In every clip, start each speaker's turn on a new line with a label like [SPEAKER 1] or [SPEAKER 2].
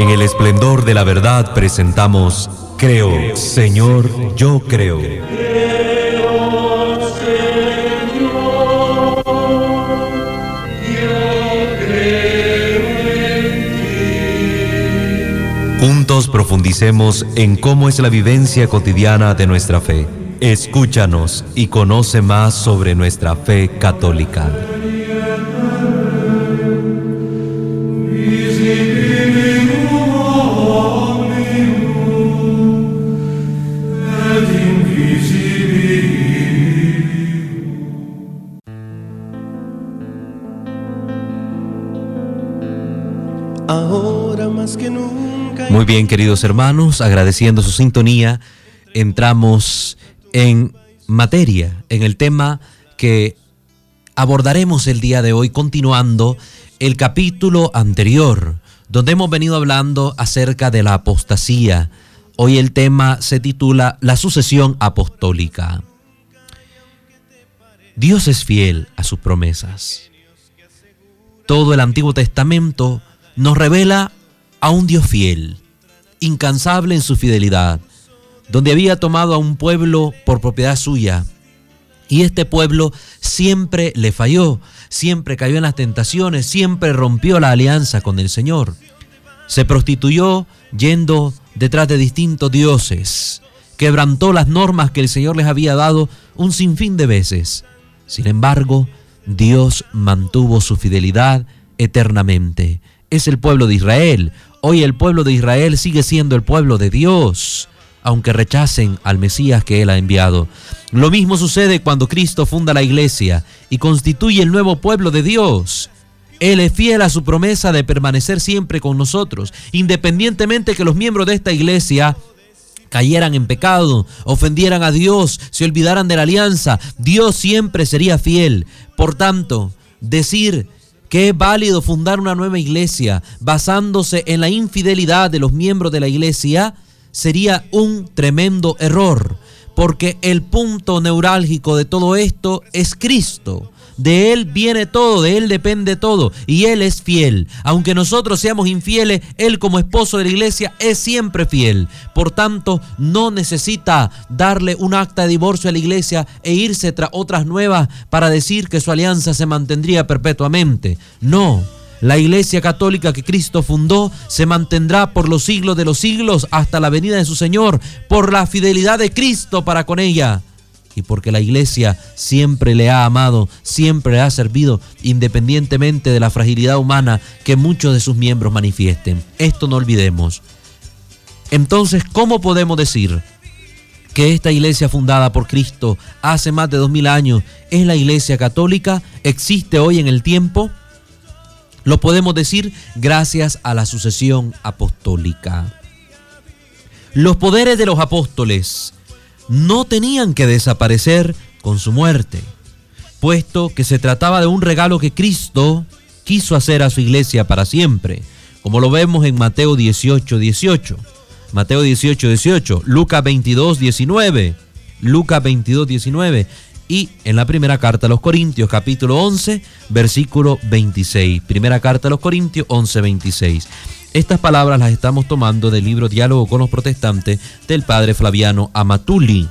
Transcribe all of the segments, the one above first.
[SPEAKER 1] En el esplendor de la verdad presentamos Creo, Señor, yo creo. Juntos profundicemos en cómo es la vivencia cotidiana de nuestra fe. Escúchanos y conoce más sobre nuestra fe católica. Muy bien, queridos hermanos, agradeciendo su sintonía, entramos en materia, en el tema que abordaremos el día de hoy, continuando el capítulo anterior, donde hemos venido hablando acerca de la apostasía. Hoy el tema se titula La sucesión apostólica. Dios es fiel a sus promesas. Todo el Antiguo Testamento nos revela a un Dios fiel incansable en su fidelidad, donde había tomado a un pueblo por propiedad suya. Y este pueblo siempre le falló, siempre cayó en las tentaciones, siempre rompió la alianza con el Señor. Se prostituyó yendo detrás de distintos dioses, quebrantó las normas que el Señor les había dado un sinfín de veces. Sin embargo, Dios mantuvo su fidelidad eternamente. Es el pueblo de Israel, Hoy el pueblo de Israel sigue siendo el pueblo de Dios, aunque rechacen al Mesías que Él ha enviado. Lo mismo sucede cuando Cristo funda la iglesia y constituye el nuevo pueblo de Dios. Él es fiel a su promesa de permanecer siempre con nosotros, independientemente que los miembros de esta iglesia cayeran en pecado, ofendieran a Dios, se olvidaran de la alianza, Dios siempre sería fiel. Por tanto, decir que es válido fundar una nueva iglesia basándose en la infidelidad de los miembros de la iglesia sería un tremendo error, porque el punto neurálgico de todo esto es Cristo. De Él viene todo, de Él depende todo y Él es fiel. Aunque nosotros seamos infieles, Él como esposo de la iglesia es siempre fiel. Por tanto, no necesita darle un acta de divorcio a la iglesia e irse tras otras nuevas para decir que su alianza se mantendría perpetuamente. No. La iglesia católica que Cristo fundó se mantendrá por los siglos de los siglos hasta la venida de su Señor, por la fidelidad de Cristo para con ella y porque la iglesia siempre le ha amado, siempre le ha servido, independientemente de la fragilidad humana que muchos de sus miembros manifiesten. Esto no olvidemos. Entonces, ¿cómo podemos decir que esta iglesia fundada por Cristo hace más de dos mil años es la iglesia católica? ¿Existe hoy en el tiempo? Lo podemos decir gracias a la sucesión apostólica. Los poderes de los apóstoles no tenían que desaparecer con su muerte, puesto que se trataba de un regalo que Cristo quiso hacer a su iglesia para siempre, como lo vemos en Mateo 18, 18. Mateo 18, 18, Lucas 22, 19, Lucas 22, 19 y en la primera carta a los Corintios, capítulo 11, versículo 26. Primera carta a los Corintios 11, 26. Estas palabras las estamos tomando del libro Diálogo con los Protestantes del padre Flaviano Amatuli,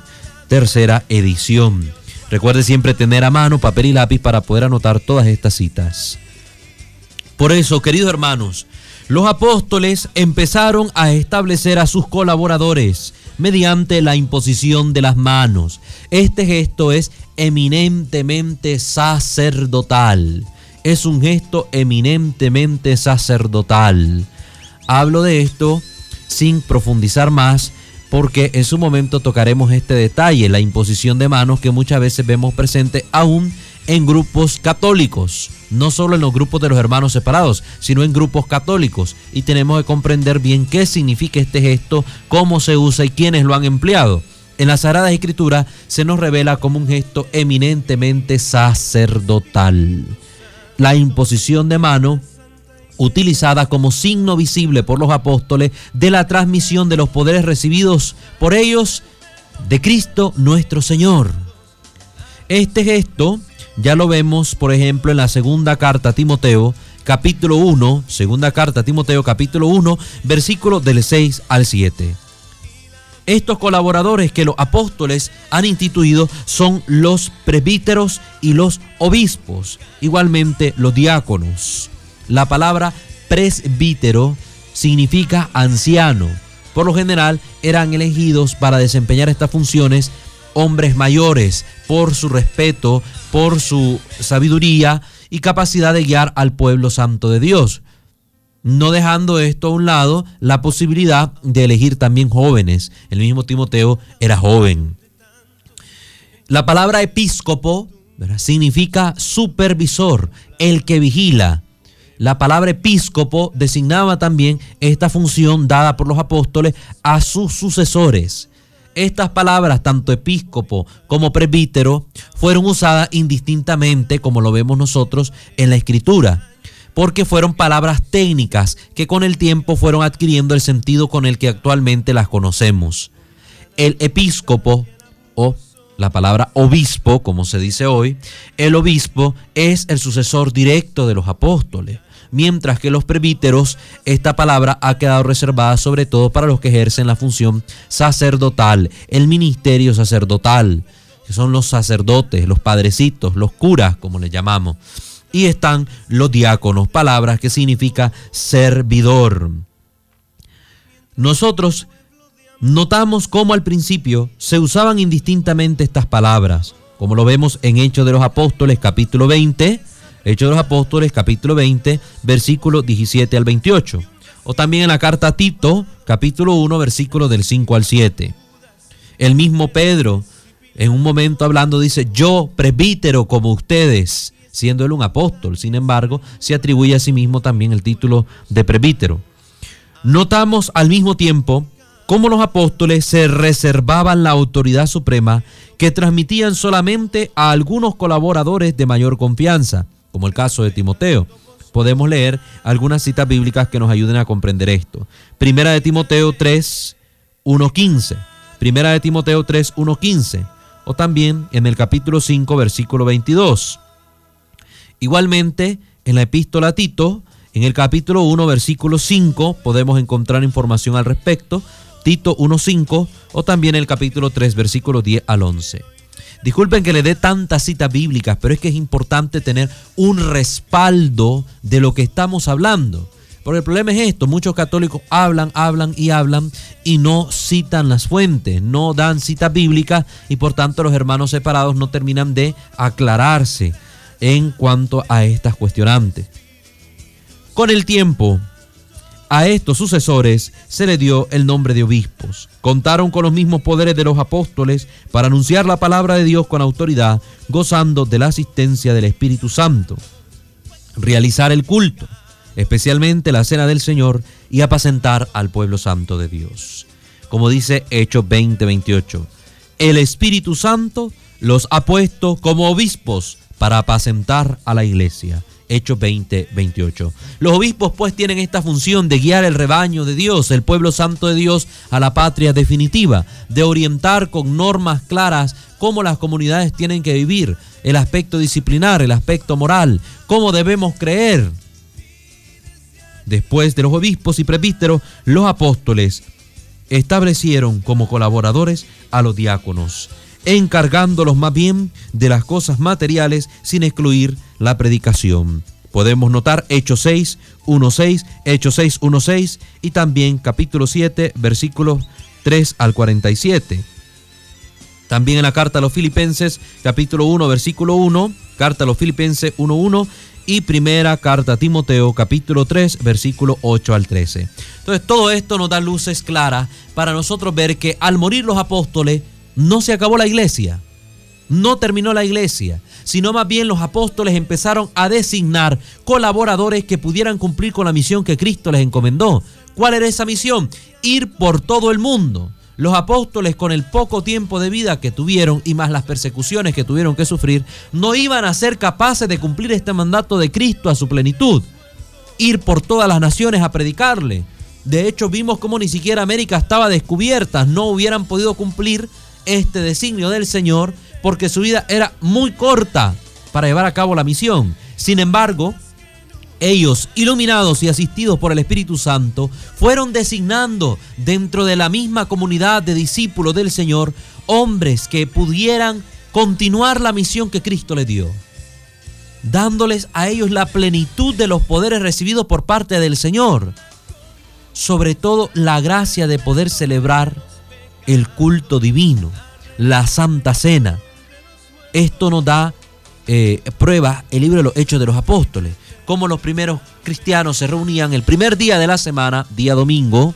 [SPEAKER 1] tercera edición. Recuerde siempre tener a mano papel y lápiz para poder anotar todas estas citas. Por eso, queridos hermanos, los apóstoles empezaron a establecer a sus colaboradores mediante la imposición de las manos. Este gesto es eminentemente sacerdotal. Es un gesto eminentemente sacerdotal. Hablo de esto sin profundizar más porque en su momento tocaremos este detalle, la imposición de manos que muchas veces vemos presente aún en grupos católicos, no solo en los grupos de los hermanos separados, sino en grupos católicos. Y tenemos que comprender bien qué significa este gesto, cómo se usa y quiénes lo han empleado. En la Sagrada Escritura se nos revela como un gesto eminentemente sacerdotal. La imposición de mano utilizada como signo visible por los apóstoles de la transmisión de los poderes recibidos por ellos de Cristo nuestro Señor. Este gesto ya lo vemos, por ejemplo, en la segunda carta a Timoteo, capítulo 1, segunda carta a Timoteo capítulo 1, versículo del 6 al 7. Estos colaboradores que los apóstoles han instituido son los presbíteros y los obispos, igualmente los diáconos. La palabra presbítero significa anciano. Por lo general eran elegidos para desempeñar estas funciones hombres mayores por su respeto, por su sabiduría y capacidad de guiar al pueblo santo de Dios no dejando esto a un lado la posibilidad de elegir también jóvenes. El mismo Timoteo era joven. La palabra episcopo significa supervisor, el que vigila. La palabra episcopo designaba también esta función dada por los apóstoles a sus sucesores. Estas palabras, tanto episcopo como presbítero, fueron usadas indistintamente, como lo vemos nosotros en la escritura porque fueron palabras técnicas que con el tiempo fueron adquiriendo el sentido con el que actualmente las conocemos. El episcopo o la palabra obispo, como se dice hoy, el obispo es el sucesor directo de los apóstoles, mientras que los presbíteros, esta palabra ha quedado reservada sobre todo para los que ejercen la función sacerdotal, el ministerio sacerdotal, que son los sacerdotes, los padrecitos, los curas, como les llamamos y están los diáconos, palabras que significa servidor. Nosotros notamos cómo al principio se usaban indistintamente estas palabras, como lo vemos en Hechos de los Apóstoles capítulo 20, Hechos de los Apóstoles capítulo 20, versículo 17 al 28, o también en la carta a Tito capítulo 1, versículo del 5 al 7. El mismo Pedro en un momento hablando dice, yo presbítero como ustedes, siendo él un apóstol. Sin embargo, se atribuye a sí mismo también el título de presbítero. Notamos al mismo tiempo cómo los apóstoles se reservaban la autoridad suprema que transmitían solamente a algunos colaboradores de mayor confianza, como el caso de Timoteo. Podemos leer algunas citas bíblicas que nos ayuden a comprender esto. Primera de Timoteo 3, 1.15. Primera de Timoteo 3, 1.15. O también en el capítulo 5, versículo 22. Igualmente, en la epístola a Tito, en el capítulo 1, versículo 5, podemos encontrar información al respecto. Tito 1.5 o también el capítulo 3, versículo 10 al 11. Disculpen que le dé tantas citas bíblicas, pero es que es importante tener un respaldo de lo que estamos hablando. Porque el problema es esto, muchos católicos hablan, hablan y hablan y no citan las fuentes, no dan citas bíblicas y por tanto los hermanos separados no terminan de aclararse en cuanto a estas cuestionantes. Con el tiempo, a estos sucesores se le dio el nombre de obispos. Contaron con los mismos poderes de los apóstoles para anunciar la palabra de Dios con autoridad, gozando de la asistencia del Espíritu Santo. Realizar el culto, especialmente la cena del Señor, y apacentar al pueblo santo de Dios. Como dice Hechos 20:28, el Espíritu Santo los ha puesto como obispos para apacentar a la iglesia. Hechos 20, 28. Los obispos pues tienen esta función de guiar el rebaño de Dios, el pueblo santo de Dios, a la patria definitiva, de orientar con normas claras cómo las comunidades tienen que vivir, el aspecto disciplinar, el aspecto moral, cómo debemos creer. Después de los obispos y presbíteros, los apóstoles establecieron como colaboradores a los diáconos encargándolos más bien de las cosas materiales sin excluir la predicación. Podemos notar Hechos 6, 1.6, Hechos 6, 1.6 y también capítulo 7, versículos 3 al 47. También en la carta a los filipenses, capítulo 1, versículo 1, carta a los filipenses 1.1 y primera carta a Timoteo, capítulo 3, versículo 8 al 13. Entonces todo esto nos da luces claras para nosotros ver que al morir los apóstoles, no se acabó la iglesia, no terminó la iglesia, sino más bien los apóstoles empezaron a designar colaboradores que pudieran cumplir con la misión que Cristo les encomendó. ¿Cuál era esa misión? Ir por todo el mundo. Los apóstoles con el poco tiempo de vida que tuvieron y más las persecuciones que tuvieron que sufrir, no iban a ser capaces de cumplir este mandato de Cristo a su plenitud. Ir por todas las naciones a predicarle. De hecho, vimos cómo ni siquiera América estaba descubierta, no hubieran podido cumplir este designio del Señor porque su vida era muy corta para llevar a cabo la misión. Sin embargo, ellos, iluminados y asistidos por el Espíritu Santo, fueron designando dentro de la misma comunidad de discípulos del Señor hombres que pudieran continuar la misión que Cristo les dio, dándoles a ellos la plenitud de los poderes recibidos por parte del Señor, sobre todo la gracia de poder celebrar el culto divino, la Santa Cena. Esto nos da eh, prueba el libro de los Hechos de los Apóstoles, cómo los primeros cristianos se reunían el primer día de la semana, día domingo,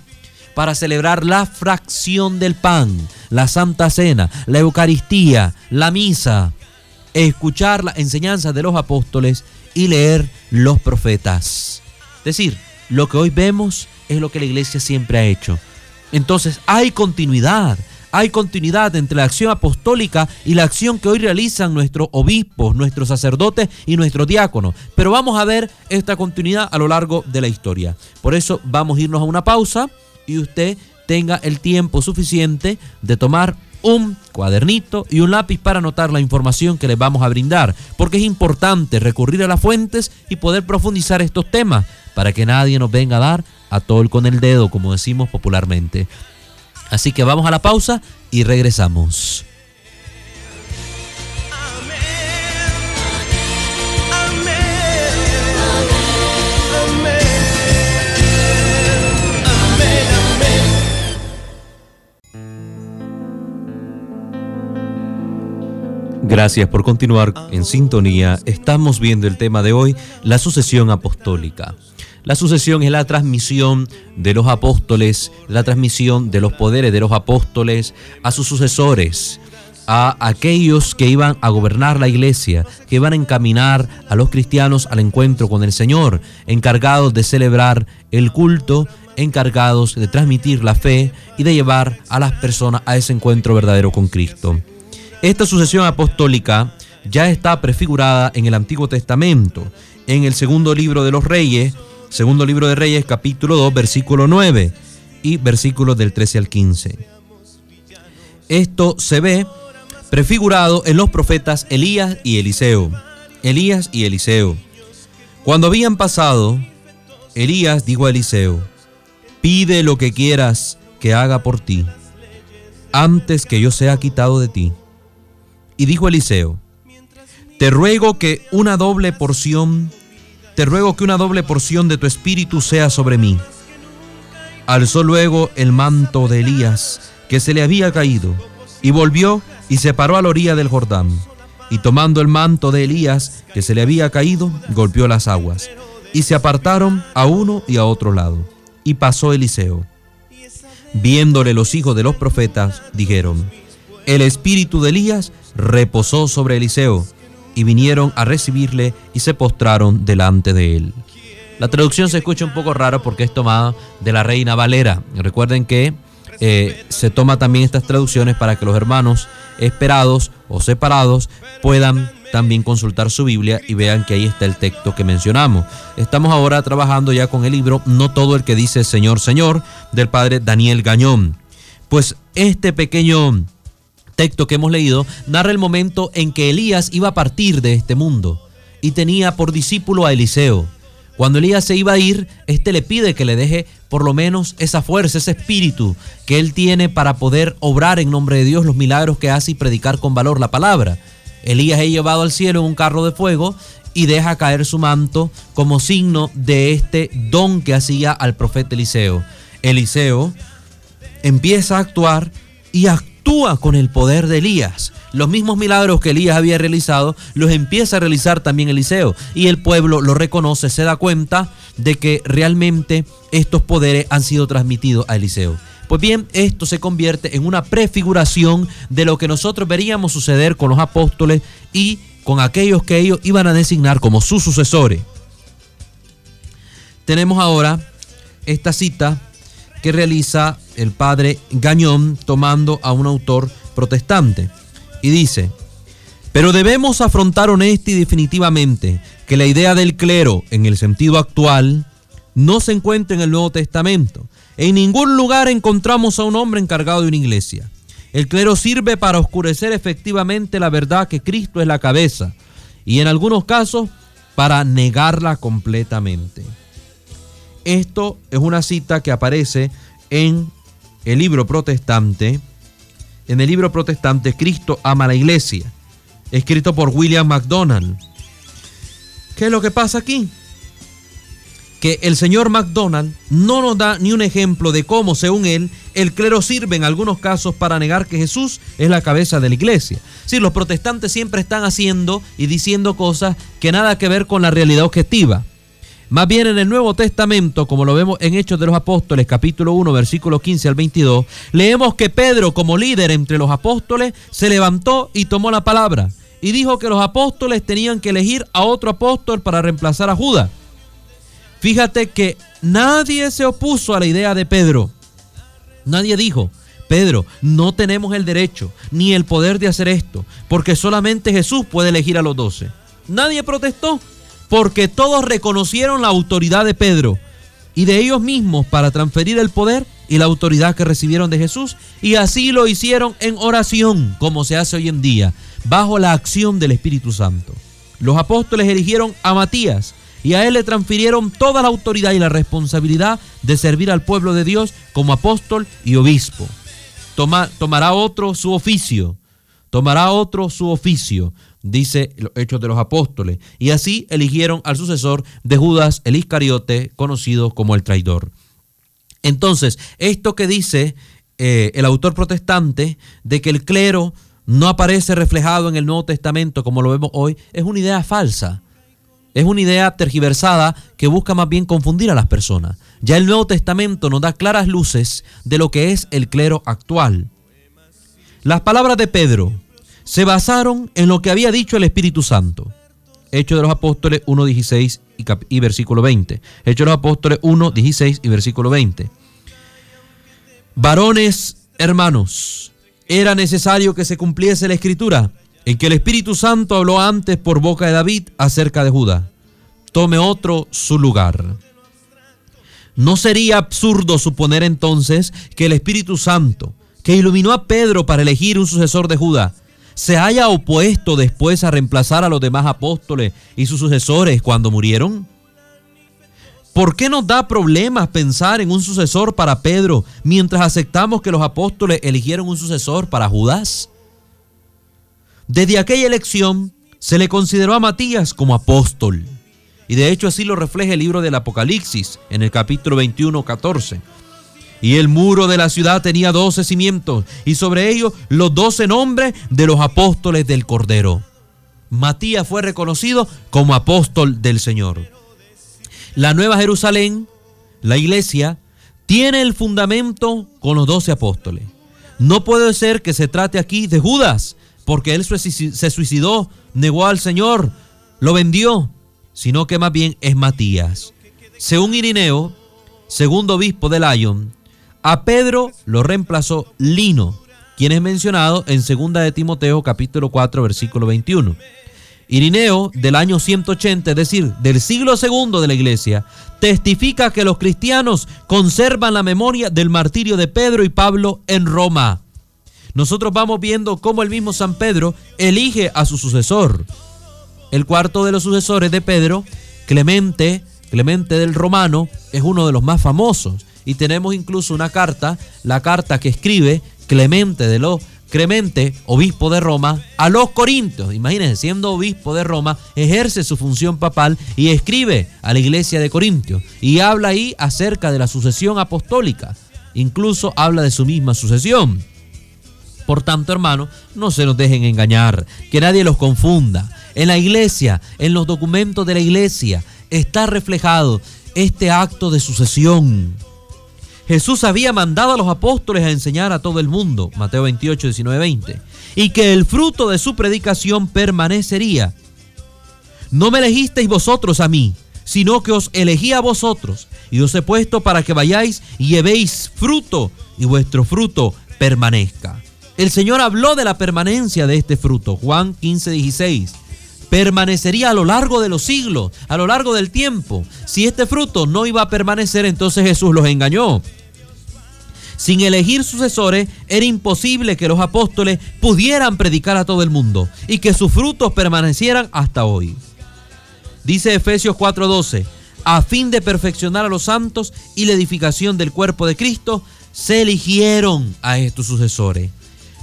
[SPEAKER 1] para celebrar la fracción del pan, la Santa Cena, la Eucaristía, la misa, escuchar las enseñanzas de los apóstoles y leer los profetas. Es decir, lo que hoy vemos es lo que la iglesia siempre ha hecho. Entonces hay continuidad, hay continuidad entre la acción apostólica y la acción que hoy realizan nuestros obispos, nuestros sacerdotes y nuestros diáconos. Pero vamos a ver esta continuidad a lo largo de la historia. Por eso vamos a irnos a una pausa y usted tenga el tiempo suficiente de tomar un cuadernito y un lápiz para anotar la información que les vamos a brindar, porque es importante recurrir a las fuentes y poder profundizar estos temas para que nadie nos venga a dar a tol con el dedo, como decimos popularmente. Así que vamos a la pausa y regresamos. Gracias por continuar en sintonía. Estamos viendo el tema de hoy, la sucesión apostólica. La sucesión es la transmisión de los apóstoles, la transmisión de los poderes de los apóstoles a sus sucesores, a aquellos que iban a gobernar la iglesia, que iban a encaminar a los cristianos al encuentro con el Señor, encargados de celebrar el culto, encargados de transmitir la fe y de llevar a las personas a ese encuentro verdadero con Cristo. Esta sucesión apostólica ya está prefigurada en el Antiguo Testamento, en el segundo libro de los Reyes, segundo libro de Reyes, capítulo 2, versículo 9 y versículos del 13 al 15. Esto se ve prefigurado en los profetas Elías y Eliseo. Elías y Eliseo. Cuando habían pasado, Elías dijo a Eliseo, pide lo que quieras que haga por ti, antes que yo sea quitado de ti. Y dijo Eliseo, te ruego que una doble porción, te ruego que una doble porción de tu espíritu sea sobre mí. Alzó luego el manto de Elías, que se le había caído, y volvió y se paró a la orilla del Jordán. Y tomando el manto de Elías, que se le había caído, golpeó las aguas. Y se apartaron a uno y a otro lado. Y pasó Eliseo. Viéndole los hijos de los profetas, dijeron, el espíritu de Elías reposó sobre Eliseo, y vinieron a recibirle y se postraron delante de él. La traducción se escucha un poco raro porque es tomada de la Reina Valera. Recuerden que eh, se toma también estas traducciones para que los hermanos esperados o separados puedan también consultar su Biblia y vean que ahí está el texto que mencionamos. Estamos ahora trabajando ya con el libro No todo el que dice Señor, Señor del padre Daniel Gañón. Pues este pequeño texto que hemos leído narra el momento en que Elías iba a partir de este mundo y tenía por discípulo a Eliseo. Cuando Elías se iba a ir, este le pide que le deje por lo menos esa fuerza, ese espíritu que él tiene para poder obrar en nombre de Dios los milagros que hace y predicar con valor la palabra. Elías es llevado al cielo en un carro de fuego y deja caer su manto como signo de este don que hacía al profeta Eliseo. Eliseo empieza a actuar y actúa actúa con el poder de Elías. Los mismos milagros que Elías había realizado los empieza a realizar también Eliseo. Y el pueblo lo reconoce, se da cuenta de que realmente estos poderes han sido transmitidos a Eliseo. Pues bien, esto se convierte en una prefiguración de lo que nosotros veríamos suceder con los apóstoles y con aquellos que ellos iban a designar como sus sucesores. Tenemos ahora esta cita que realiza el padre Gañón tomando a un autor protestante. Y dice, pero debemos afrontar honesta y definitivamente que la idea del clero en el sentido actual no se encuentra en el Nuevo Testamento. En ningún lugar encontramos a un hombre encargado de una iglesia. El clero sirve para oscurecer efectivamente la verdad que Cristo es la cabeza y en algunos casos para negarla completamente. Esto es una cita que aparece en el libro protestante, en el libro protestante Cristo ama la iglesia, escrito por William MacDonald. ¿Qué es lo que pasa aquí? Que el señor MacDonald no nos da ni un ejemplo de cómo, según él, el clero sirve en algunos casos para negar que Jesús es la cabeza de la iglesia. Sí, los protestantes siempre están haciendo y diciendo cosas que nada que ver con la realidad objetiva. Más bien en el Nuevo Testamento, como lo vemos en Hechos de los Apóstoles, capítulo 1, versículo 15 al 22, leemos que Pedro, como líder entre los apóstoles, se levantó y tomó la palabra y dijo que los apóstoles tenían que elegir a otro apóstol para reemplazar a Judas. Fíjate que nadie se opuso a la idea de Pedro. Nadie dijo, Pedro, no tenemos el derecho ni el poder de hacer esto, porque solamente Jesús puede elegir a los doce. Nadie protestó, porque todos reconocieron la autoridad de Pedro y de ellos mismos para transferir el poder y la autoridad que recibieron de Jesús, y así lo hicieron en oración, como se hace hoy en día, bajo la acción del Espíritu Santo. Los apóstoles eligieron a Matías, y a él le transfirieron toda la autoridad y la responsabilidad de servir al pueblo de Dios como apóstol y obispo. tomará otro su oficio, tomará otro su oficio, dice los Hechos de los Apóstoles, y así eligieron al sucesor de Judas el Iscariote, conocido como el traidor. Entonces, esto que dice eh, el autor protestante de que el clero no aparece reflejado en el Nuevo Testamento como lo vemos hoy, es una idea falsa. Es una idea tergiversada que busca más bien confundir a las personas. Ya el Nuevo Testamento nos da claras luces de lo que es el clero actual. Las palabras de Pedro se basaron en lo que había dicho el Espíritu Santo. Hechos de los Apóstoles 1.16 y, y versículo 20. Hechos de los Apóstoles 1.16 y versículo 20. Varones, hermanos, era necesario que se cumpliese la escritura en que el Espíritu Santo habló antes por boca de David acerca de Judá. Tome otro su lugar. ¿No sería absurdo suponer entonces que el Espíritu Santo, que iluminó a Pedro para elegir un sucesor de Judá, se haya opuesto después a reemplazar a los demás apóstoles y sus sucesores cuando murieron? ¿Por qué nos da problemas pensar en un sucesor para Pedro mientras aceptamos que los apóstoles eligieron un sucesor para Judas? Desde aquella elección se le consideró a Matías como apóstol. Y de hecho así lo refleja el libro del Apocalipsis en el capítulo 21, 14. Y el muro de la ciudad tenía doce cimientos y sobre ellos los doce nombres de los apóstoles del Cordero. Matías fue reconocido como apóstol del Señor. La Nueva Jerusalén, la iglesia, tiene el fundamento con los doce apóstoles. No puede ser que se trate aquí de Judas, porque él se suicidó, negó al Señor, lo vendió, sino que más bien es Matías. Según Irineo, segundo obispo de Lyon, a Pedro lo reemplazó Lino, quien es mencionado en 2 de Timoteo capítulo 4 versículo 21. Irineo del año 180, es decir, del siglo segundo de la iglesia, testifica que los cristianos conservan la memoria del martirio de Pedro y Pablo en Roma nosotros vamos viendo cómo el mismo San Pedro elige a su sucesor. El cuarto de los sucesores de Pedro, Clemente, Clemente del Romano, es uno de los más famosos. Y tenemos incluso una carta, la carta que escribe Clemente de los Clemente, obispo de Roma, a los Corintios. Imagínense, siendo obispo de Roma, ejerce su función papal y escribe a la iglesia de Corintios. Y habla ahí acerca de la sucesión apostólica. Incluso habla de su misma sucesión. Por tanto, hermano, no se nos dejen engañar, que nadie los confunda. En la iglesia, en los documentos de la iglesia, está reflejado este acto de sucesión. Jesús había mandado a los apóstoles a enseñar a todo el mundo, Mateo 28, 19, 20, y que el fruto de su predicación permanecería. No me elegisteis vosotros a mí, sino que os elegí a vosotros, y os he puesto para que vayáis y llevéis fruto, y vuestro fruto permanezca. El Señor habló de la permanencia de este fruto, Juan 15, 16. Permanecería a lo largo de los siglos, a lo largo del tiempo. Si este fruto no iba a permanecer, entonces Jesús los engañó. Sin elegir sucesores, era imposible que los apóstoles pudieran predicar a todo el mundo y que sus frutos permanecieran hasta hoy. Dice Efesios 4:12, a fin de perfeccionar a los santos y la edificación del cuerpo de Cristo, se eligieron a estos sucesores.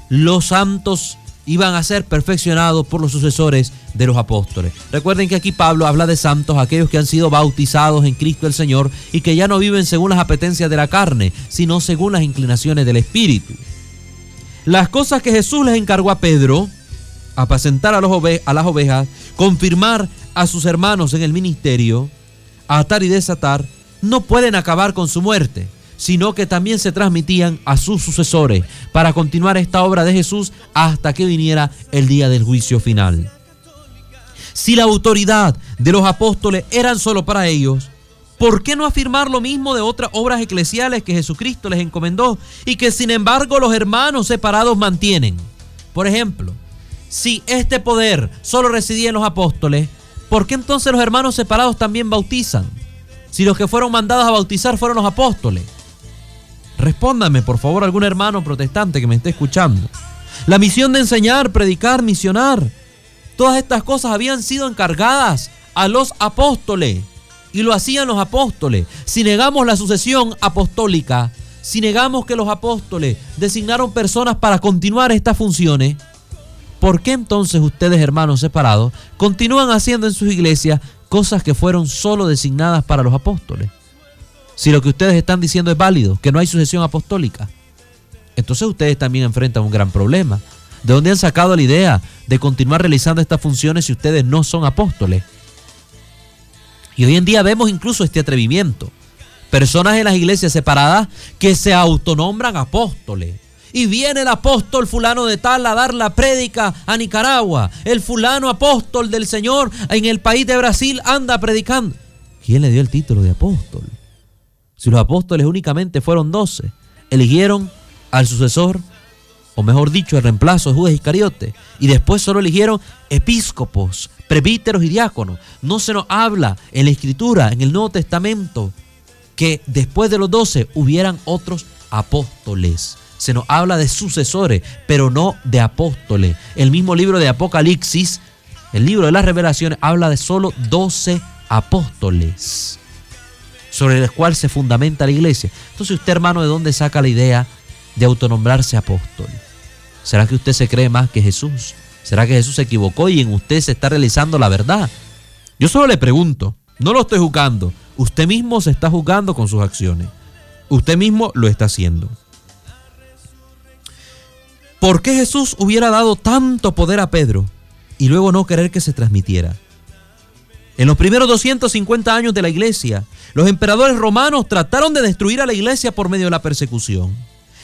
[SPEAKER 1] Los santos iban a ser perfeccionados por los sucesores de los apóstoles. Recuerden que aquí Pablo habla de santos, aquellos que han sido bautizados en Cristo el Señor y que ya no viven según las apetencias de la carne, sino según las inclinaciones del Espíritu. Las cosas que Jesús les encargó a Pedro, apacentar a, a las ovejas, confirmar a sus hermanos en el ministerio, atar y desatar, no pueden acabar con su muerte sino que también se transmitían a sus sucesores para continuar esta obra de Jesús hasta que viniera el día del juicio final. Si la autoridad de los apóstoles eran solo para ellos, ¿por qué no afirmar lo mismo de otras obras eclesiales que Jesucristo les encomendó y que sin embargo los hermanos separados mantienen? Por ejemplo, si este poder solo residía en los apóstoles, ¿por qué entonces los hermanos separados también bautizan? Si los que fueron mandados a bautizar fueron los apóstoles. Respóndame, por favor, algún hermano protestante que me esté escuchando. La misión de enseñar, predicar, misionar, todas estas cosas habían sido encargadas a los apóstoles y lo hacían los apóstoles. Si negamos la sucesión apostólica, si negamos que los apóstoles designaron personas para continuar estas funciones, ¿por qué entonces ustedes, hermanos separados, continúan haciendo en sus iglesias cosas que fueron solo designadas para los apóstoles? Si lo que ustedes están diciendo es válido, que no hay sucesión apostólica, entonces ustedes también enfrentan un gran problema. ¿De dónde han sacado la idea de continuar realizando estas funciones si ustedes no son apóstoles? Y hoy en día vemos incluso este atrevimiento. Personas en las iglesias separadas que se autonombran apóstoles. Y viene el apóstol fulano de tal a dar la prédica a Nicaragua. El fulano apóstol del Señor en el país de Brasil anda predicando. ¿Quién le dio el título de apóstol? Si los apóstoles únicamente fueron doce, eligieron al sucesor, o mejor dicho, el reemplazo de Judas Iscariote, y después solo eligieron episcopos, presbíteros y diáconos. No se nos habla en la Escritura, en el Nuevo Testamento, que después de los doce hubieran otros apóstoles. Se nos habla de sucesores, pero no de apóstoles. El mismo libro de Apocalipsis, el libro de las revelaciones, habla de solo doce apóstoles sobre el cual se fundamenta la iglesia. Entonces usted hermano, ¿de dónde saca la idea de autonombrarse apóstol? ¿Será que usted se cree más que Jesús? ¿Será que Jesús se equivocó y en usted se está realizando la verdad? Yo solo le pregunto, no lo estoy juzgando, usted mismo se está juzgando con sus acciones. Usted mismo lo está haciendo. ¿Por qué Jesús hubiera dado tanto poder a Pedro y luego no querer que se transmitiera? En los primeros 250 años de la iglesia, los emperadores romanos trataron de destruir a la iglesia por medio de la persecución.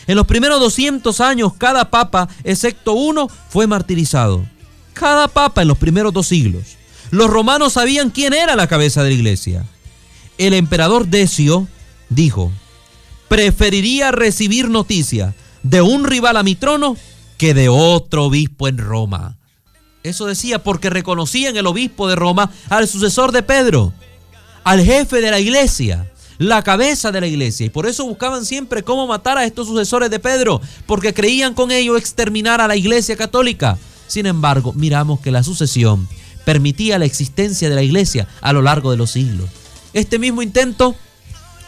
[SPEAKER 1] En los primeros 200 años, cada papa, excepto uno, fue martirizado. Cada papa en los primeros dos siglos. Los romanos sabían quién era la cabeza de la iglesia. El emperador Decio dijo, preferiría recibir noticia de un rival a mi trono que de otro obispo en Roma. Eso decía porque reconocían el obispo de Roma al sucesor de Pedro, al jefe de la iglesia, la cabeza de la iglesia. Y por eso buscaban siempre cómo matar a estos sucesores de Pedro, porque creían con ello exterminar a la iglesia católica. Sin embargo, miramos que la sucesión permitía la existencia de la iglesia a lo largo de los siglos. Este mismo intento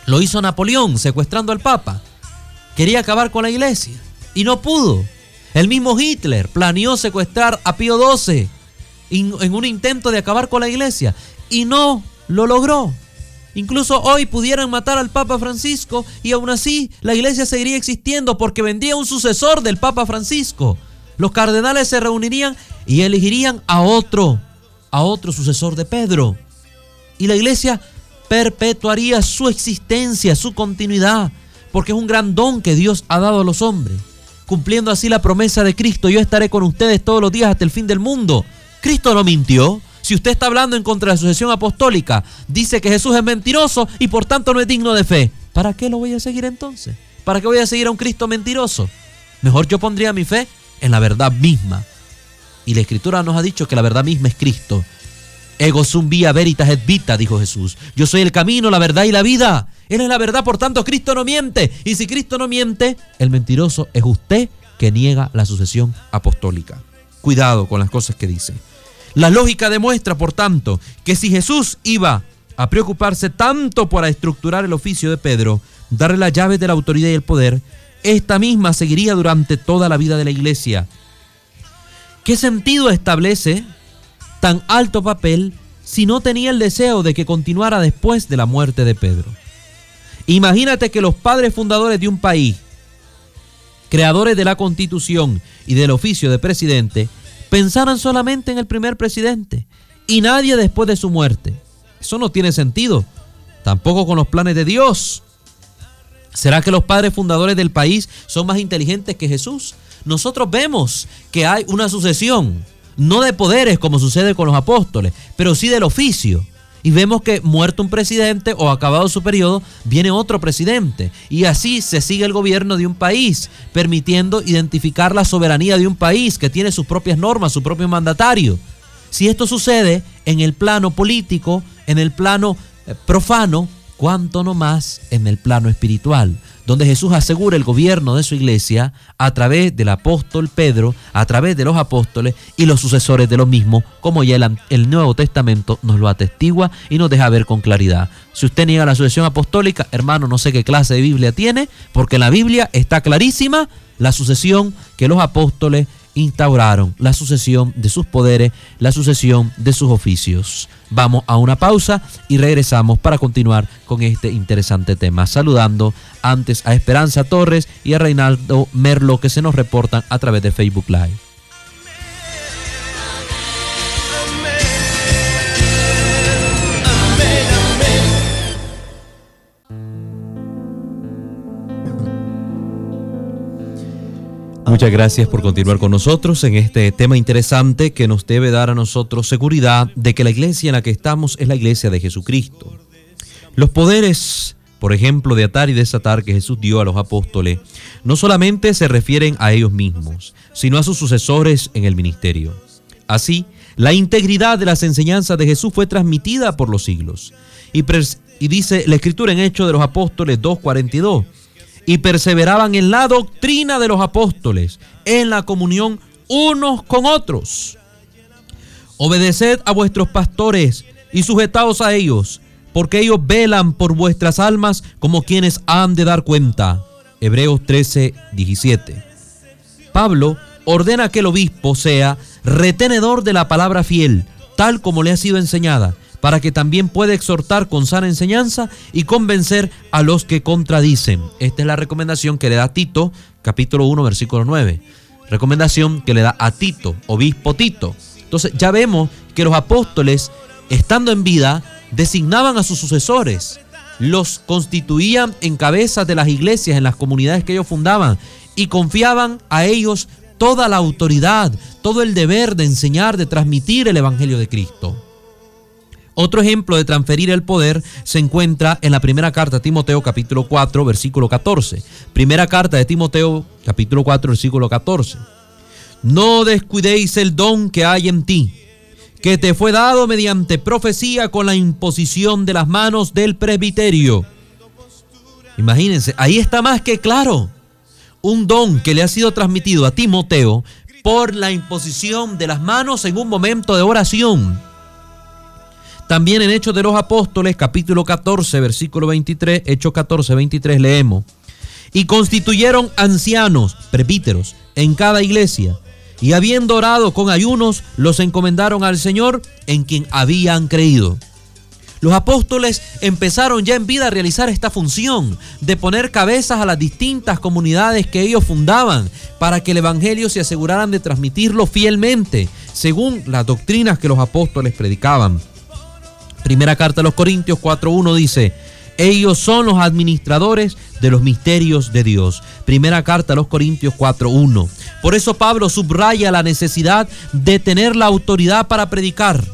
[SPEAKER 1] lo hizo Napoleón secuestrando al Papa. Quería acabar con la iglesia y no pudo. El mismo Hitler planeó secuestrar a Pío XII en un intento de acabar con la iglesia y no lo logró. Incluso hoy pudieran matar al Papa Francisco y aún así la iglesia seguiría existiendo porque vendría un sucesor del Papa Francisco. Los cardenales se reunirían y elegirían a otro, a otro sucesor de Pedro. Y la iglesia perpetuaría su existencia, su continuidad, porque es un gran don que Dios ha dado a los hombres cumpliendo así la promesa de Cristo, yo estaré con ustedes todos los días hasta el fin del mundo. Cristo no mintió. Si usted está hablando en contra de la sucesión apostólica, dice que Jesús es mentiroso y por tanto no es digno de fe. ¿Para qué lo voy a seguir entonces? ¿Para qué voy a seguir a un Cristo mentiroso? Mejor yo pondría mi fe en la verdad misma. Y la Escritura nos ha dicho que la verdad misma es Cristo. Ego sum via veritas et vita, dijo Jesús. Yo soy el camino, la verdad y la vida. Él es la verdad, por tanto Cristo no miente. Y si Cristo no miente, el mentiroso es usted que niega la sucesión apostólica. Cuidado con las cosas que dice. La lógica demuestra, por tanto, que si Jesús iba a preocuparse tanto por estructurar el oficio de Pedro, darle las llaves de la autoridad y el poder, esta misma seguiría durante toda la vida de la iglesia. ¿Qué sentido establece tan alto papel si no tenía el deseo de que continuara después de la muerte de Pedro? Imagínate que los padres fundadores de un país, creadores de la constitución y del oficio de presidente, pensaran solamente en el primer presidente y nadie después de su muerte. Eso no tiene sentido, tampoco con los planes de Dios. ¿Será que los padres fundadores del país son más inteligentes que Jesús? Nosotros vemos que hay una sucesión, no de poderes como sucede con los apóstoles, pero sí del oficio. Y vemos que muerto un presidente o acabado su periodo, viene otro presidente. Y así se sigue el gobierno de un país, permitiendo identificar la soberanía de un país que tiene sus propias normas, su propio mandatario. Si esto sucede en el plano político, en el plano eh, profano, cuánto no más en el plano espiritual, donde Jesús asegura el gobierno de su iglesia a través del apóstol Pedro, a través de los apóstoles y los sucesores de los mismos, como ya el, Nuevo Testamento nos lo atestigua y nos deja ver con claridad. Si usted niega la sucesión apostólica, hermano, no sé qué clase de Biblia tiene, porque en la Biblia está clarísima la sucesión que los apóstoles instauraron la sucesión de sus poderes, la sucesión de sus oficios. Vamos a una pausa y regresamos para continuar con este interesante tema. Saludando antes a Esperanza Torres y a Reinaldo Merlo que se nos reportan a través de Facebook Live. Muchas gracias por continuar con nosotros en este tema interesante que nos debe dar a nosotros seguridad de que la iglesia en la que estamos es la iglesia de Jesucristo. Los poderes, por ejemplo, de atar y desatar que Jesús dio a los apóstoles, no solamente se refieren a ellos mismos, sino a sus sucesores en el ministerio. Así, la integridad de las enseñanzas de Jesús fue transmitida por los siglos. Y, y dice la escritura en Hechos de los Apóstoles 2.42 y perseveraban en la doctrina de los apóstoles, en la comunión unos con otros. Obedeced a vuestros pastores y sujetaos a ellos, porque ellos velan por vuestras almas como quienes han de dar cuenta. Hebreos 13, 17. Pablo ordena que el obispo sea retenedor de la palabra fiel, tal como le ha sido enseñada, para que también pueda exhortar con sana enseñanza y convencer a los que contradicen. Esta es la recomendación que le da Tito, capítulo 1, versículo 9. Recomendación que le da a Tito, obispo Tito. Entonces ya vemos que los apóstoles, estando en vida, designaban a sus sucesores, los constituían en cabezas de las iglesias, en las comunidades que ellos fundaban, y confiaban a ellos toda la autoridad, todo el deber de enseñar, de transmitir el Evangelio de Cristo. Otro ejemplo de transferir el poder se encuentra en la primera carta de Timoteo capítulo 4 versículo 14. Primera carta de Timoteo capítulo 4 versículo 14. No descuidéis el don que hay en ti, que te fue dado mediante profecía con la imposición de las manos del presbiterio. Imagínense, ahí está más que claro. Un don que le ha sido transmitido a Timoteo por la imposición de las manos en un momento de oración. También en Hechos de los Apóstoles, capítulo 14, versículo 23, Hechos 14, 23, leemos. Y constituyeron ancianos, presbíteros, en cada iglesia. Y habiendo orado con ayunos, los encomendaron al Señor en quien habían creído. Los apóstoles empezaron ya en vida a realizar esta función de poner cabezas a las distintas comunidades que ellos fundaban para que el Evangelio se aseguraran de transmitirlo fielmente, según las doctrinas que los apóstoles predicaban. Primera carta a los Corintios 4.1 dice, ellos son los administradores de los misterios de Dios. Primera carta a los Corintios 4.1. Por eso Pablo subraya la necesidad de tener la autoridad para predicar.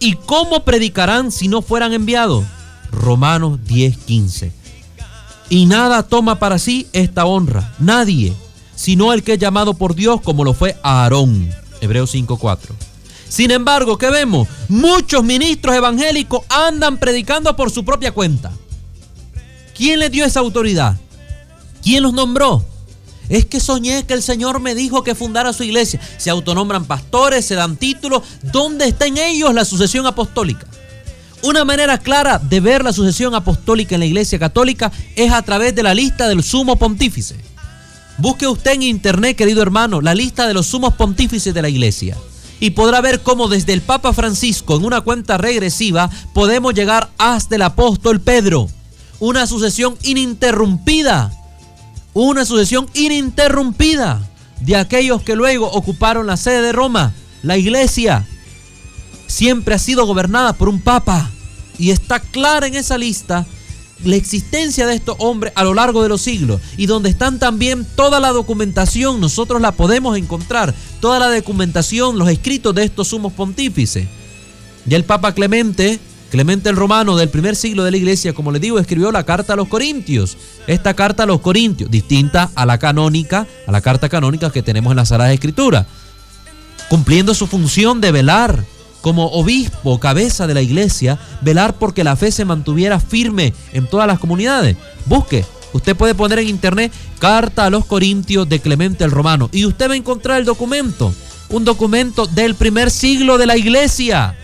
[SPEAKER 1] ¿Y cómo predicarán si no fueran enviados? Romanos 10.15. Y nada toma para sí esta honra, nadie, sino el que es llamado por Dios como lo fue Aarón. Hebreos 5.4. Sin embargo, ¿qué vemos? Muchos ministros evangélicos andan predicando por su propia cuenta. ¿Quién les dio esa autoridad? ¿Quién los nombró? Es que soñé que el Señor me dijo que fundara su iglesia. Se autonombran pastores, se dan títulos. ¿Dónde está en ellos la sucesión apostólica? Una manera clara de ver la sucesión apostólica en la iglesia católica es a través de la lista del sumo pontífice. Busque usted en internet, querido hermano, la lista de los sumos pontífices de la iglesia y podrá ver cómo desde el Papa Francisco en una cuenta regresiva podemos llegar hasta el apóstol Pedro. Una sucesión ininterrumpida. Una sucesión ininterrumpida de aquellos que luego ocuparon la sede de Roma, la iglesia. Siempre ha sido gobernada por un papa y está clara en esa lista la existencia de estos hombres a lo largo de los siglos y donde están también toda la documentación, nosotros la podemos encontrar, toda la documentación, los escritos de estos sumos pontífices. Y el Papa Clemente, Clemente el Romano del primer siglo de la iglesia, como les digo, escribió la carta a los Corintios. Esta carta a los Corintios, distinta a la canónica, a la carta canónica que tenemos en la Sagrada Escritura, cumpliendo su función de velar como obispo, cabeza de la iglesia, velar porque la fe se mantuviera firme en todas las comunidades. Busque, usted puede poner en internet Carta a los Corintios de Clemente el Romano y usted va a encontrar el documento, un documento del primer siglo de la iglesia.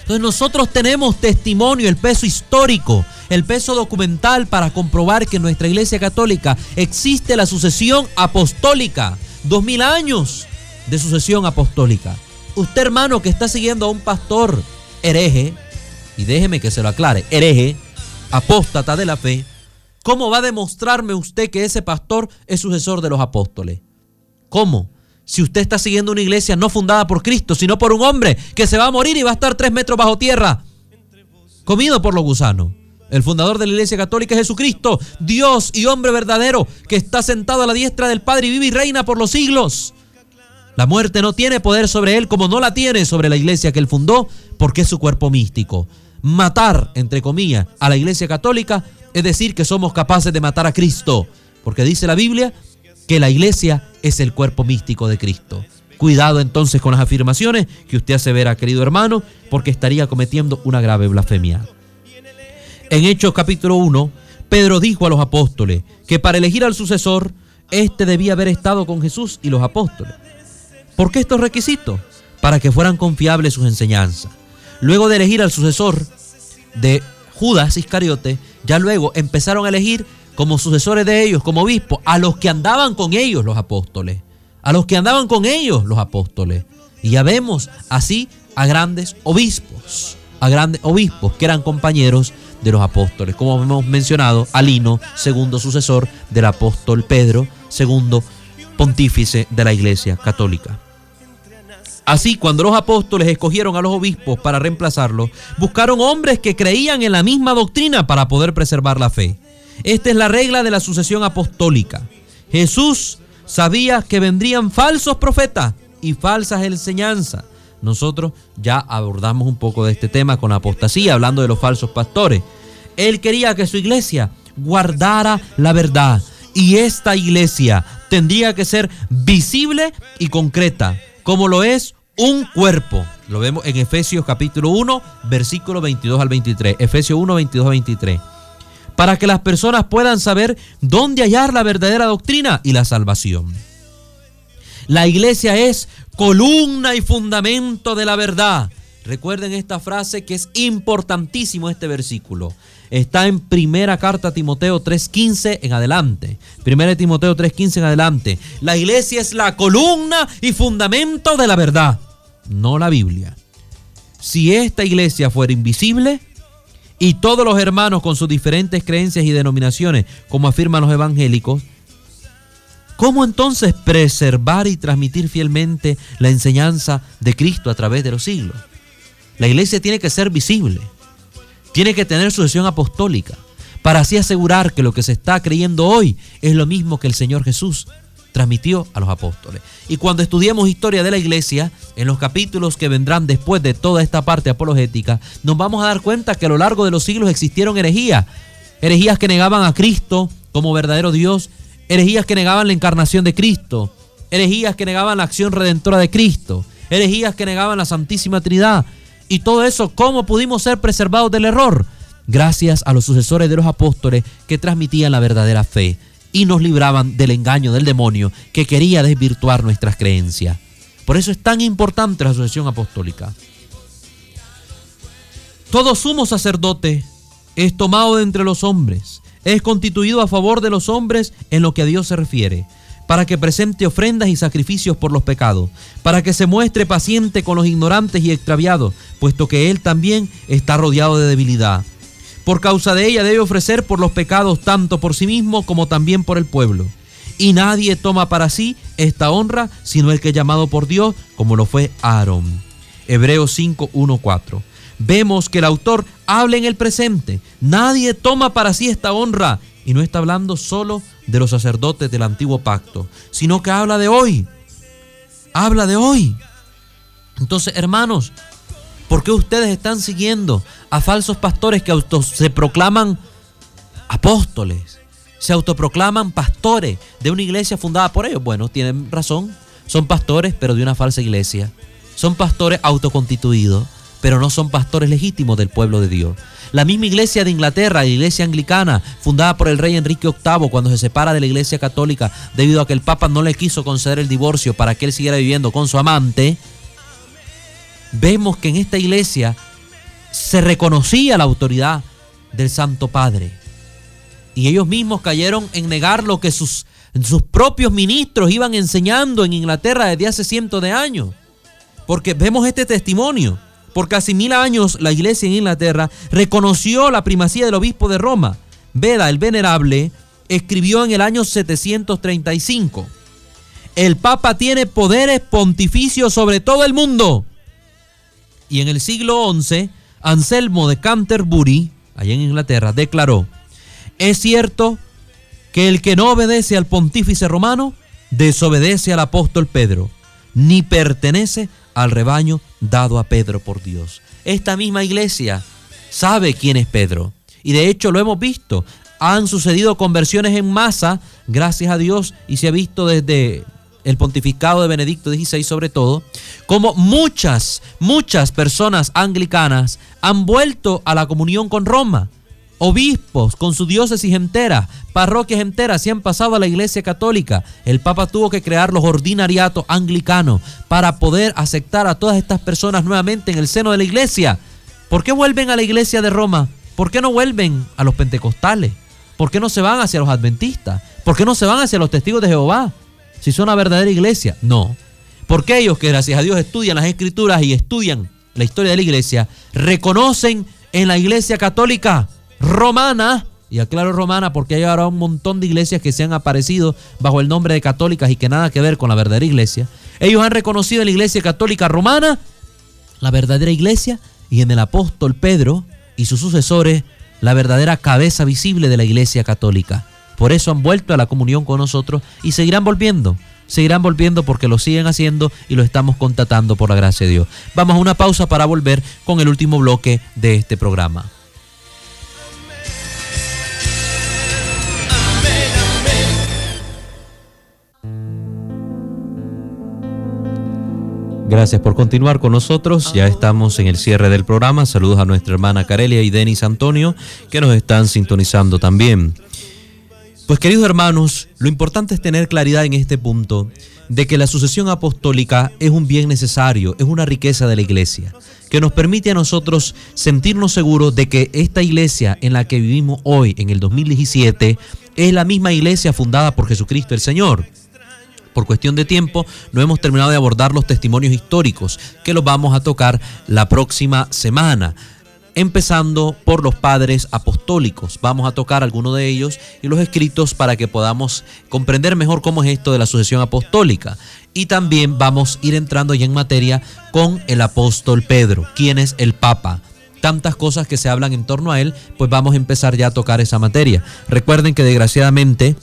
[SPEAKER 1] Entonces nosotros tenemos testimonio, el peso histórico, el peso documental para comprobar que en nuestra iglesia católica existe la sucesión apostólica, dos mil años de sucesión apostólica. Usted hermano que está siguiendo a un pastor hereje, y déjeme que se lo aclare, hereje, apóstata de la fe, ¿cómo va a demostrarme usted que ese pastor es sucesor de los apóstoles? ¿Cómo? Si usted está siguiendo una iglesia no fundada por Cristo, sino por un hombre que se va a morir y va a estar tres metros bajo tierra, comido por los gusanos. El fundador de la Iglesia Católica es Jesucristo, Dios y hombre verdadero, que está sentado a la diestra del Padre y vive y reina por los siglos. La muerte no tiene poder sobre él como no la tiene sobre la iglesia que él fundó, porque es su cuerpo místico. Matar, entre comillas, a la iglesia católica es decir que somos capaces de matar a Cristo, porque dice la Biblia que la iglesia es el cuerpo místico de Cristo. Cuidado entonces con las afirmaciones que usted hace ver a querido hermano, porque estaría cometiendo una grave blasfemia. En Hechos capítulo 1, Pedro dijo a los apóstoles que para elegir al sucesor, éste debía haber estado con Jesús y los apóstoles. ¿Por qué estos requisitos? Para que fueran confiables sus enseñanzas. Luego de elegir al sucesor de Judas Iscariote, ya luego empezaron a elegir como sucesores de ellos, como obispos, a los que andaban con ellos los apóstoles. A los que andaban con ellos los apóstoles. Y ya vemos así a grandes obispos, a grandes obispos que eran compañeros de los apóstoles. Como hemos mencionado, Alino, segundo sucesor del apóstol Pedro, segundo pontífice de la Iglesia Católica. Así, cuando los apóstoles escogieron a los obispos para reemplazarlos, buscaron hombres que creían en la misma doctrina para poder preservar la fe. Esta es la regla de la sucesión apostólica. Jesús sabía que vendrían falsos profetas y falsas enseñanzas. Nosotros ya abordamos un poco de este tema con apostasía, hablando de los falsos pastores. Él quería que su iglesia guardara la verdad. Y esta iglesia tendría que ser visible y concreta, como lo es un cuerpo. Lo vemos en Efesios capítulo 1, versículo 22 al 23. Efesios 1, 22 al 23. Para que las personas puedan saber dónde hallar la verdadera doctrina y la salvación. La iglesia es columna y fundamento de la verdad. Recuerden esta frase que es importantísimo este versículo está en primera carta a Timoteo 3.15 en adelante. Primera Timoteo 3.15 en adelante. La iglesia es la columna y fundamento de la verdad, no la Biblia. Si esta iglesia fuera invisible y todos los hermanos con sus diferentes creencias y denominaciones, como afirman los evangélicos, ¿Cómo entonces preservar y transmitir fielmente la enseñanza de Cristo a través de los siglos? La iglesia tiene que ser visible tiene que tener sucesión apostólica para así asegurar que lo que se está creyendo hoy es lo mismo que el Señor Jesús transmitió a los apóstoles. Y cuando estudiemos historia de la iglesia, en los capítulos que vendrán después de toda esta parte apologética, nos vamos a dar cuenta que a lo largo de los siglos existieron herejías, herejías que negaban a Cristo como verdadero Dios, herejías que negaban la encarnación de Cristo, herejías que negaban la acción redentora de Cristo, herejías que negaban la Santísima Trinidad, y todo eso, ¿cómo pudimos ser preservados del error? Gracias a los sucesores de los apóstoles que transmitían la verdadera fe. y nos libraban del engaño del demonio que quería desvirtuar nuestras creencias. Por eso es tan importante la sucesión apostólica. Todo sumo sacerdote es tomado de entre los hombres, es constituido a favor de los hombres en lo que a Dios se refiere, para que presente ofrendas y sacrificios por los pecados, para que se muestre paciente con los ignorantes y extraviados, puesto que Él también está rodeado de debilidad. Por causa de ella debe ofrecer por los pecados tanto por sí mismo como también por el pueblo. Y nadie toma para sí esta honra sino el que es llamado por Dios, como lo fue Aarón. Hebreos 5, 4 vemos que el autor habla en el presente. Nadie toma para sí esta honra. Y no está hablando solo de los sacerdotes del antiguo pacto, sino que habla de hoy. Habla de hoy. Entonces, hermanos, ¿por qué ustedes están siguiendo a falsos pastores que se proclaman apóstoles? Se autoproclaman pastores de una iglesia fundada por ellos. Bueno, tienen razón. Son pastores, pero de una falsa iglesia. Son pastores autoconstituidos pero no son pastores legítimos del pueblo de Dios. La misma iglesia de Inglaterra, la iglesia anglicana, fundada por el rey Enrique VIII, cuando se separa de la iglesia católica debido a que el Papa no le quiso conceder el divorcio para que él siguiera viviendo con su amante, vemos que en esta iglesia se reconocía la autoridad del Santo Padre. Y ellos mismos cayeron en negar lo que sus, sus propios ministros iban enseñando en Inglaterra desde hace cientos de años. Porque vemos este testimonio. Por casi mil años la iglesia en Inglaterra reconoció la primacía del obispo de Roma. Veda el Venerable escribió en el año 735. El Papa tiene poderes pontificios sobre todo el mundo. Y en el siglo XI, Anselmo de Canterbury, allá en Inglaterra, declaró, es cierto que el que no obedece al pontífice romano, desobedece al apóstol Pedro, ni pertenece al rebaño dado a Pedro por Dios. Esta misma iglesia sabe quién es Pedro. Y de hecho lo hemos visto. Han sucedido conversiones en masa, gracias a Dios, y se ha visto desde el pontificado de Benedicto XVI sobre todo, como muchas, muchas personas anglicanas han vuelto a la comunión con Roma obispos con su diócesis entera, parroquias enteras se han pasado a la iglesia católica. El Papa tuvo que crear los ordinariatos anglicanos para poder aceptar a todas estas personas nuevamente en el seno de la iglesia. ¿Por qué vuelven a la iglesia de Roma? ¿Por qué no vuelven a los pentecostales? ¿Por qué no se van hacia los adventistas? ¿Por qué no se van hacia los testigos de Jehová? Si son una verdadera iglesia. No. Porque ellos que gracias a Dios estudian las escrituras y estudian la historia de la iglesia, reconocen en la iglesia católica romana, y aclaro romana porque hay ahora un montón de iglesias que se han aparecido bajo el nombre de católicas y que nada que ver con la verdadera iglesia. Ellos han reconocido en la iglesia católica romana la verdadera iglesia y en el apóstol Pedro y sus sucesores la verdadera cabeza visible de la iglesia católica. Por eso han vuelto a la comunión con nosotros y seguirán volviendo. Seguirán volviendo porque lo siguen haciendo y lo estamos contatando por la gracia de Dios. Vamos a una pausa para volver con el último bloque de este programa. Gracias por continuar con nosotros. Ya estamos en el cierre del programa. Saludos a nuestra hermana Carelia y Denis Antonio que nos están sintonizando también. Pues queridos hermanos, lo importante es tener claridad en este punto de que la sucesión apostólica es un bien necesario, es una riqueza de la iglesia, que nos permite a nosotros sentirnos seguros de que esta iglesia en la que vivimos hoy, en el 2017, es la misma iglesia fundada por Jesucristo el Señor por cuestión de tiempo, no hemos terminado de abordar los testimonios históricos, que los vamos a tocar la próxima semana. Empezando por los padres apostólicos. Vamos a tocar algunos de ellos y los escritos para que podamos comprender mejor cómo es esto de la sucesión apostólica. Y también vamos a ir entrando ya en materia con el apóstol Pedro, quien es el Papa tantas cosas que se hablan en torno a él, pues vamos a empezar ya a tocar esa materia. Recuerden que desgraciadamente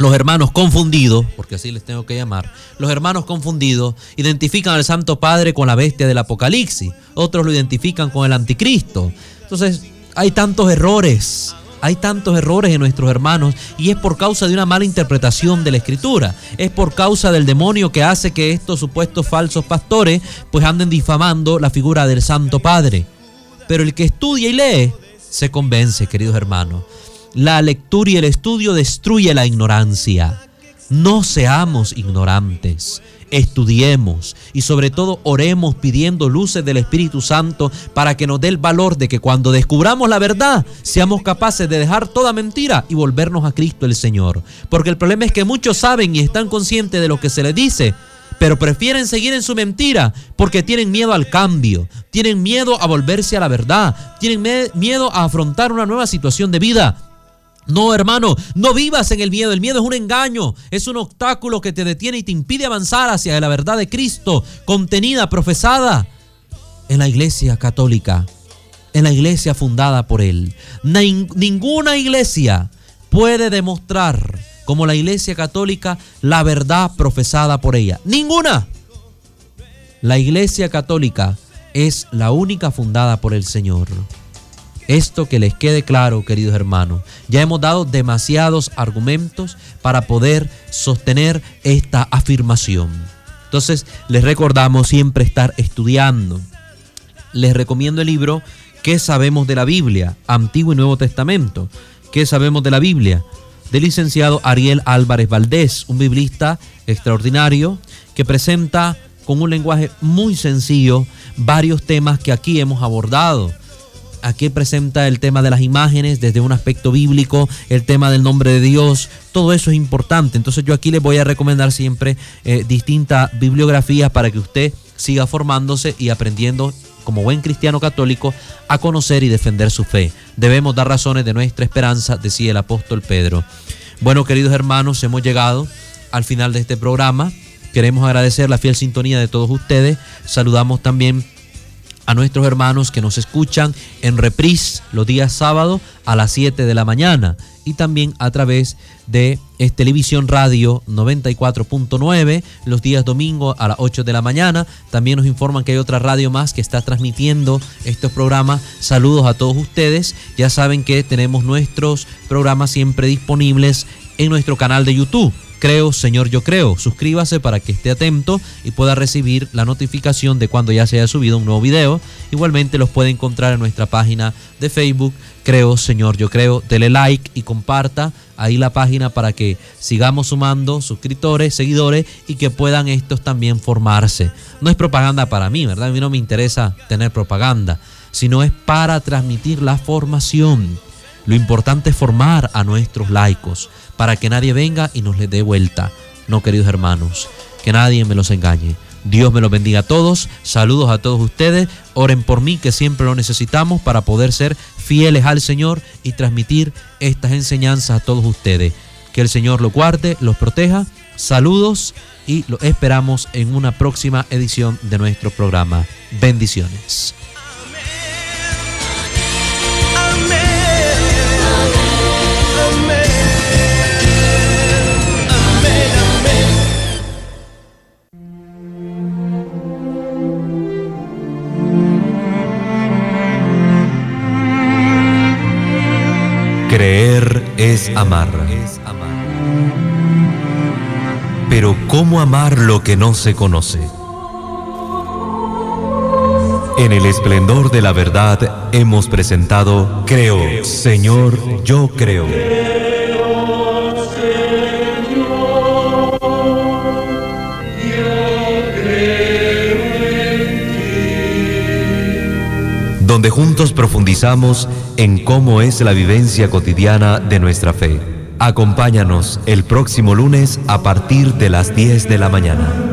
[SPEAKER 1] los hermanos confundidos, porque así les tengo que llamar, los hermanos confundidos identifican al Santo Padre con la bestia del Apocalipsis, otros lo identifican con el anticristo. Entonces, hay tantos errores, hay tantos errores en nuestros hermanos y es por causa de una mala interpretación de la escritura, es por causa del demonio que hace que estos supuestos falsos pastores pues anden difamando la figura del Santo Padre. Pero el que estudia y lee se convence, queridos hermanos. La lectura y el estudio destruye la ignorancia. No seamos ignorantes estudiemos y sobre todo oremos pidiendo luces del Espíritu Santo para que nos dé el valor de que cuando descubramos la verdad seamos capaces de dejar toda mentira y volvernos a Cristo el Señor. Porque el problema es que muchos saben y están conscientes de lo que se les dice, pero prefieren seguir en su mentira porque tienen miedo al cambio, tienen miedo a volverse a la verdad, tienen miedo a afrontar una nueva situación de vida. No, hermano, no vivas en el miedo. El miedo es un engaño, es un obstáculo que te detiene y te impide avanzar hacia la verdad de Cristo, contenida, profesada en la iglesia católica, en la iglesia fundada por Él. ninguna iglesia puede demostrar como la iglesia católica la verdad profesada por ella. Ninguna. La iglesia católica es la única fundada por el Señor. Esto que les quede claro, queridos hermanos. Ya hemos dado demasiados argumentos para poder sostener esta afirmación. Entonces, les recordamos siempre estar estudiando. Les recomiendo el libro ¿Qué sabemos de la Biblia? Antiguo y Nuevo Testamento. ¿Qué sabemos de la Biblia? Del licenciado Ariel Álvarez Valdés, un biblista extraordinario que presenta con un lenguaje muy sencillo varios temas que aquí hemos abordado aquí presenta el tema de las imágenes desde un aspecto bíblico, el tema del nombre de Dios, todo eso es importante. Entonces yo aquí les voy a recomendar siempre eh, distintas bibliografías para que usted siga formándose y aprendiendo como buen cristiano católico a conocer y defender su fe. Debemos dar razones de nuestra esperanza, decía el apóstol Pedro. Bueno, queridos hermanos, hemos llegado al final de este programa. Queremos agradecer la fiel sintonía de todos ustedes. Saludamos también a nuestros hermanos que nos escuchan en reprise los días sábados a las 7 de la mañana y también a través de Televisión Radio 94.9 los días domingo a las 8 de la mañana. También nos informan que hay otra radio más que está transmitiendo estos programas. Saludos a todos ustedes. Ya saben que tenemos nuestros programas siempre disponibles en nuestro canal de YouTube Creo, Señor, yo creo. Suscríbase para que esté atento y pueda recibir la notificación de cuando ya se haya subido un nuevo video. Igualmente los puede encontrar en nuestra página de Facebook, Creo, Señor, yo creo. Dele like y comparta ahí la página para que sigamos sumando suscriptores, seguidores y que puedan estos también formarse. No es propaganda para mí, ¿verdad? A mí no me interesa tener propaganda, sino es para transmitir la formación. Lo importante es formar a nuestros laicos para que nadie venga y nos le dé vuelta. No, queridos hermanos, que nadie me los engañe. Dios me los bendiga a todos. Saludos a todos ustedes. Oren por mí, que siempre lo necesitamos para poder ser fieles al Señor y transmitir estas enseñanzas a todos ustedes. Que el Señor los guarde, los proteja. Saludos y los esperamos en una próxima edición de nuestro programa. Bendiciones.
[SPEAKER 2] Es amar. Pero ¿cómo amar lo que no se conoce? En el esplendor de la verdad hemos presentado Creo, Señor, yo creo. Donde juntos profundizamos en cómo es la vivencia cotidiana de nuestra fe. Acompáñanos el próximo lunes a partir de las 10 de la mañana.